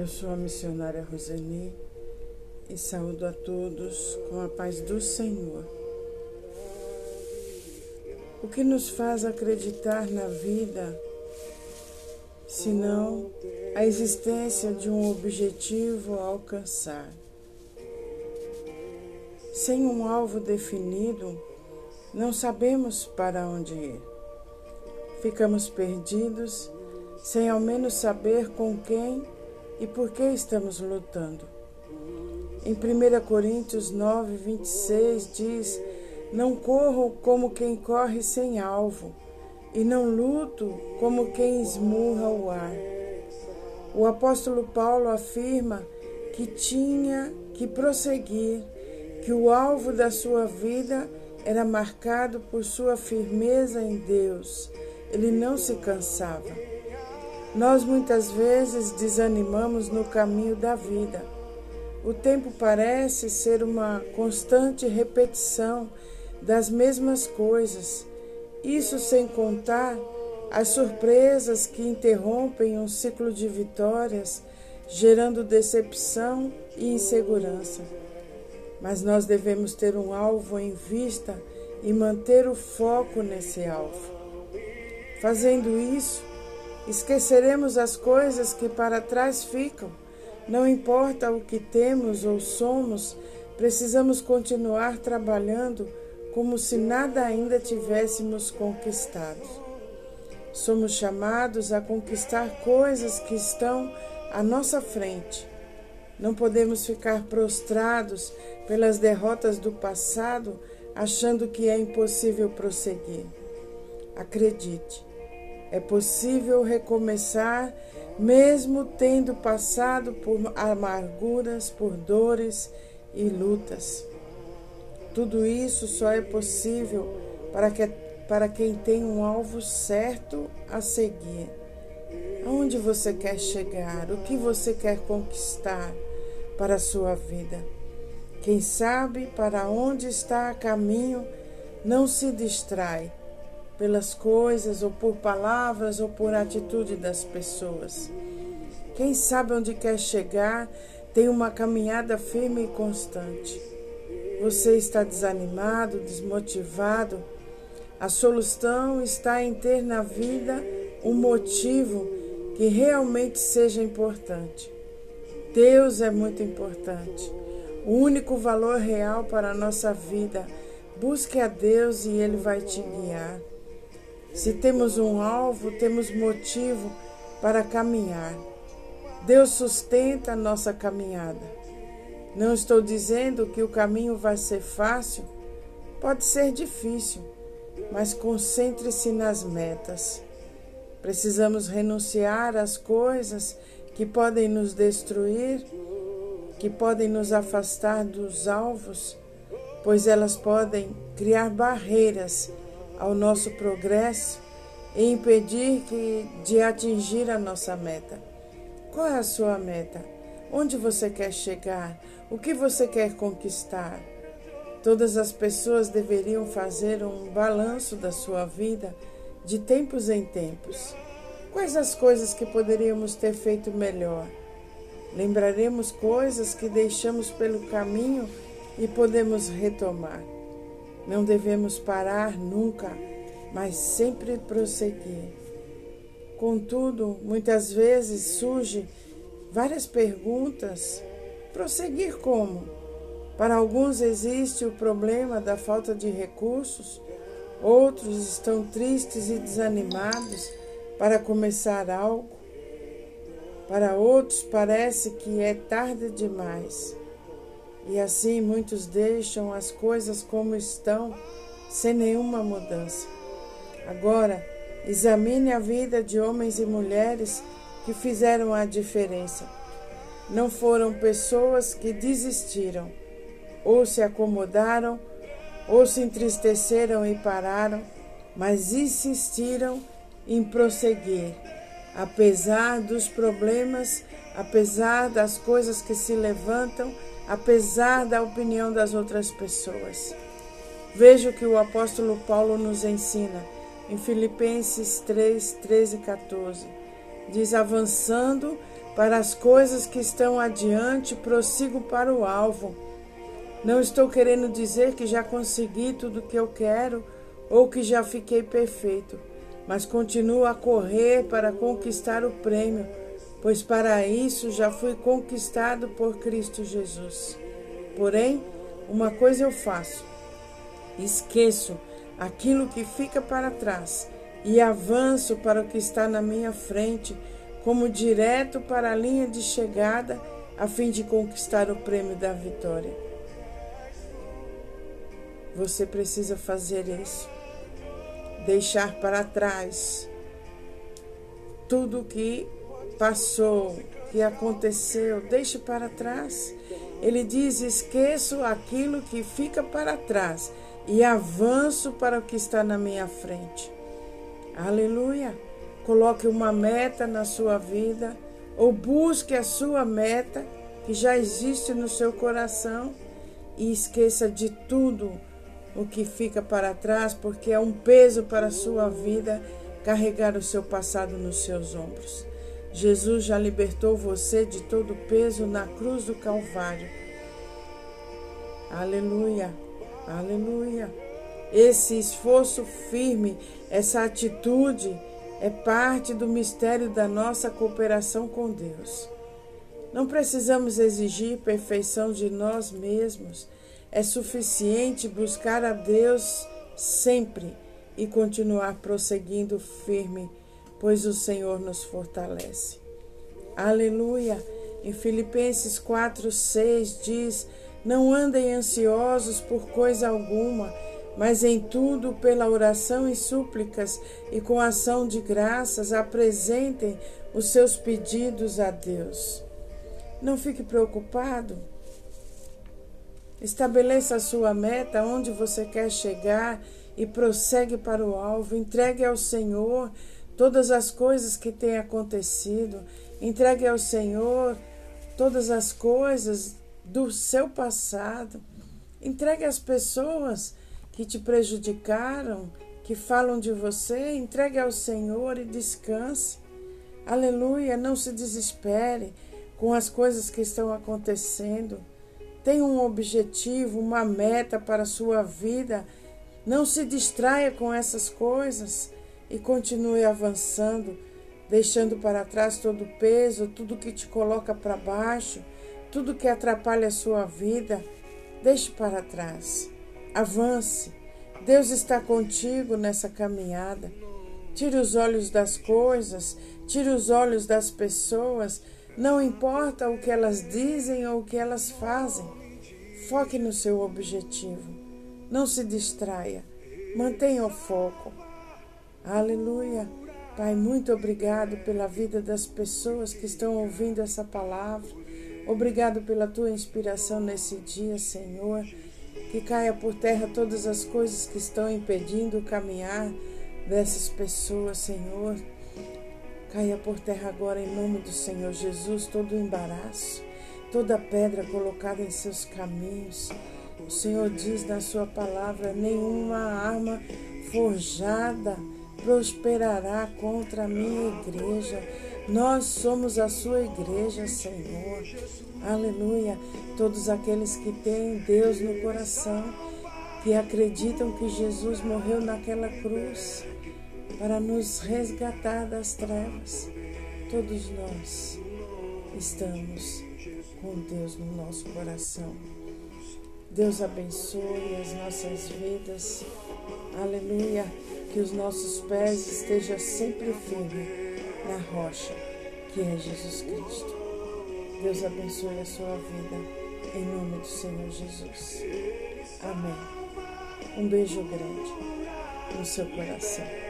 Eu sou a missionária Roseni e saúdo a todos com a paz do Senhor. O que nos faz acreditar na vida, senão a existência de um objetivo a alcançar? Sem um alvo definido, não sabemos para onde ir. Ficamos perdidos, sem ao menos saber com quem e por que estamos lutando. Em 1 Coríntios 9, 26 diz: Não corro como quem corre sem alvo, e não luto como quem esmurra o ar. O apóstolo Paulo afirma que tinha que prosseguir, que o alvo da sua vida era marcado por sua firmeza em Deus. Ele não se cansava. Nós muitas vezes desanimamos no caminho da vida. O tempo parece ser uma constante repetição das mesmas coisas, isso sem contar as surpresas que interrompem um ciclo de vitórias, gerando decepção e insegurança. Mas nós devemos ter um alvo em vista e manter o foco nesse alvo. Fazendo isso, Esqueceremos as coisas que para trás ficam. Não importa o que temos ou somos, precisamos continuar trabalhando como se nada ainda tivéssemos conquistado. Somos chamados a conquistar coisas que estão à nossa frente. Não podemos ficar prostrados pelas derrotas do passado, achando que é impossível prosseguir. Acredite, é possível recomeçar, mesmo tendo passado por amarguras, por dores e lutas. Tudo isso só é possível para, que, para quem tem um alvo certo a seguir. Aonde você quer chegar? O que você quer conquistar para a sua vida? Quem sabe para onde está a caminho não se distrai pelas coisas, ou por palavras, ou por atitude das pessoas. Quem sabe onde quer chegar tem uma caminhada firme e constante. Você está desanimado, desmotivado? A solução está em ter na vida um motivo que realmente seja importante. Deus é muito importante. O único valor real para a nossa vida. Busque a Deus e Ele vai te guiar. Se temos um alvo, temos motivo para caminhar. Deus sustenta a nossa caminhada. Não estou dizendo que o caminho vai ser fácil, pode ser difícil, mas concentre-se nas metas. Precisamos renunciar às coisas que podem nos destruir, que podem nos afastar dos alvos, pois elas podem criar barreiras ao nosso progresso e impedir que, de atingir a nossa meta. Qual é a sua meta? Onde você quer chegar? O que você quer conquistar? Todas as pessoas deveriam fazer um balanço da sua vida de tempos em tempos. Quais as coisas que poderíamos ter feito melhor? Lembraremos coisas que deixamos pelo caminho e podemos retomar. Não devemos parar nunca, mas sempre prosseguir. Contudo, muitas vezes surgem várias perguntas. Prosseguir como? Para alguns existe o problema da falta de recursos, outros estão tristes e desanimados para começar algo. Para outros parece que é tarde demais. E assim muitos deixam as coisas como estão, sem nenhuma mudança. Agora, examine a vida de homens e mulheres que fizeram a diferença. Não foram pessoas que desistiram, ou se acomodaram, ou se entristeceram e pararam, mas insistiram em prosseguir, apesar dos problemas, apesar das coisas que se levantam apesar da opinião das outras pessoas. Veja o que o apóstolo Paulo nos ensina em Filipenses 3, 13 e 14. Diz: avançando para as coisas que estão adiante, prossigo para o alvo. Não estou querendo dizer que já consegui tudo o que eu quero ou que já fiquei perfeito, mas continuo a correr para conquistar o prêmio, pois para isso já fui conquistado por Cristo Jesus. Porém, uma coisa eu faço: esqueço aquilo que fica para trás e avanço para o que está na minha frente, como direto para a linha de chegada, a fim de conquistar o prêmio da vitória. Você precisa fazer isso. Deixar para trás tudo que passou, que aconteceu, deixe para trás. Ele diz: esqueço aquilo que fica para trás e avanço para o que está na minha frente. Aleluia! Coloque uma meta na sua vida ou busque a sua meta que já existe no seu coração e esqueça de tudo o que fica para trás, porque é um peso para a sua vida carregar o seu passado nos seus ombros. Jesus já libertou você de todo o peso na cruz do Calvário. Aleluia, aleluia. Esse esforço firme, essa atitude é parte do mistério da nossa cooperação com Deus. Não precisamos exigir perfeição de nós mesmos. É suficiente buscar a Deus sempre e continuar prosseguindo firme, pois o Senhor nos fortalece. Aleluia! Em Filipenses 4, 6 diz: Não andem ansiosos por coisa alguma mas em tudo, pela oração e súplicas e com ação de graças, apresentem os seus pedidos a Deus. Não fique preocupado. Estabeleça a sua meta, onde você quer chegar e prossegue para o alvo. Entregue ao Senhor todas as coisas que têm acontecido. Entregue ao Senhor todas as coisas do seu passado. Entregue às pessoas que te prejudicaram, que falam de você, entregue ao Senhor e descanse. Aleluia, não se desespere com as coisas que estão acontecendo. Tenha um objetivo, uma meta para a sua vida. Não se distraia com essas coisas e continue avançando, deixando para trás todo o peso, tudo que te coloca para baixo, tudo que atrapalha a sua vida. Deixe para trás. Avance. Deus está contigo nessa caminhada. Tire os olhos das coisas, tire os olhos das pessoas, não importa o que elas dizem ou o que elas fazem. Foque no seu objetivo. Não se distraia. Mantenha o foco. Aleluia. Pai, muito obrigado pela vida das pessoas que estão ouvindo essa palavra. Obrigado pela tua inspiração nesse dia, Senhor que caia por terra todas as coisas que estão impedindo o caminhar dessas pessoas, Senhor. Caia por terra agora em nome do Senhor Jesus todo embaraço, toda pedra colocada em seus caminhos. O Senhor diz na sua palavra: nenhuma arma forjada prosperará contra a minha igreja. Nós somos a sua igreja, Senhor. Aleluia. Todos aqueles que têm Deus no coração, que acreditam que Jesus morreu naquela cruz para nos resgatar das trevas. Todos nós estamos com Deus no nosso coração. Deus abençoe as nossas vidas. Aleluia. Que os nossos pés estejam sempre firmes na rocha, que é Jesus Cristo. Deus abençoe a sua vida, em nome do Senhor Jesus. Amém. Um beijo grande no seu coração.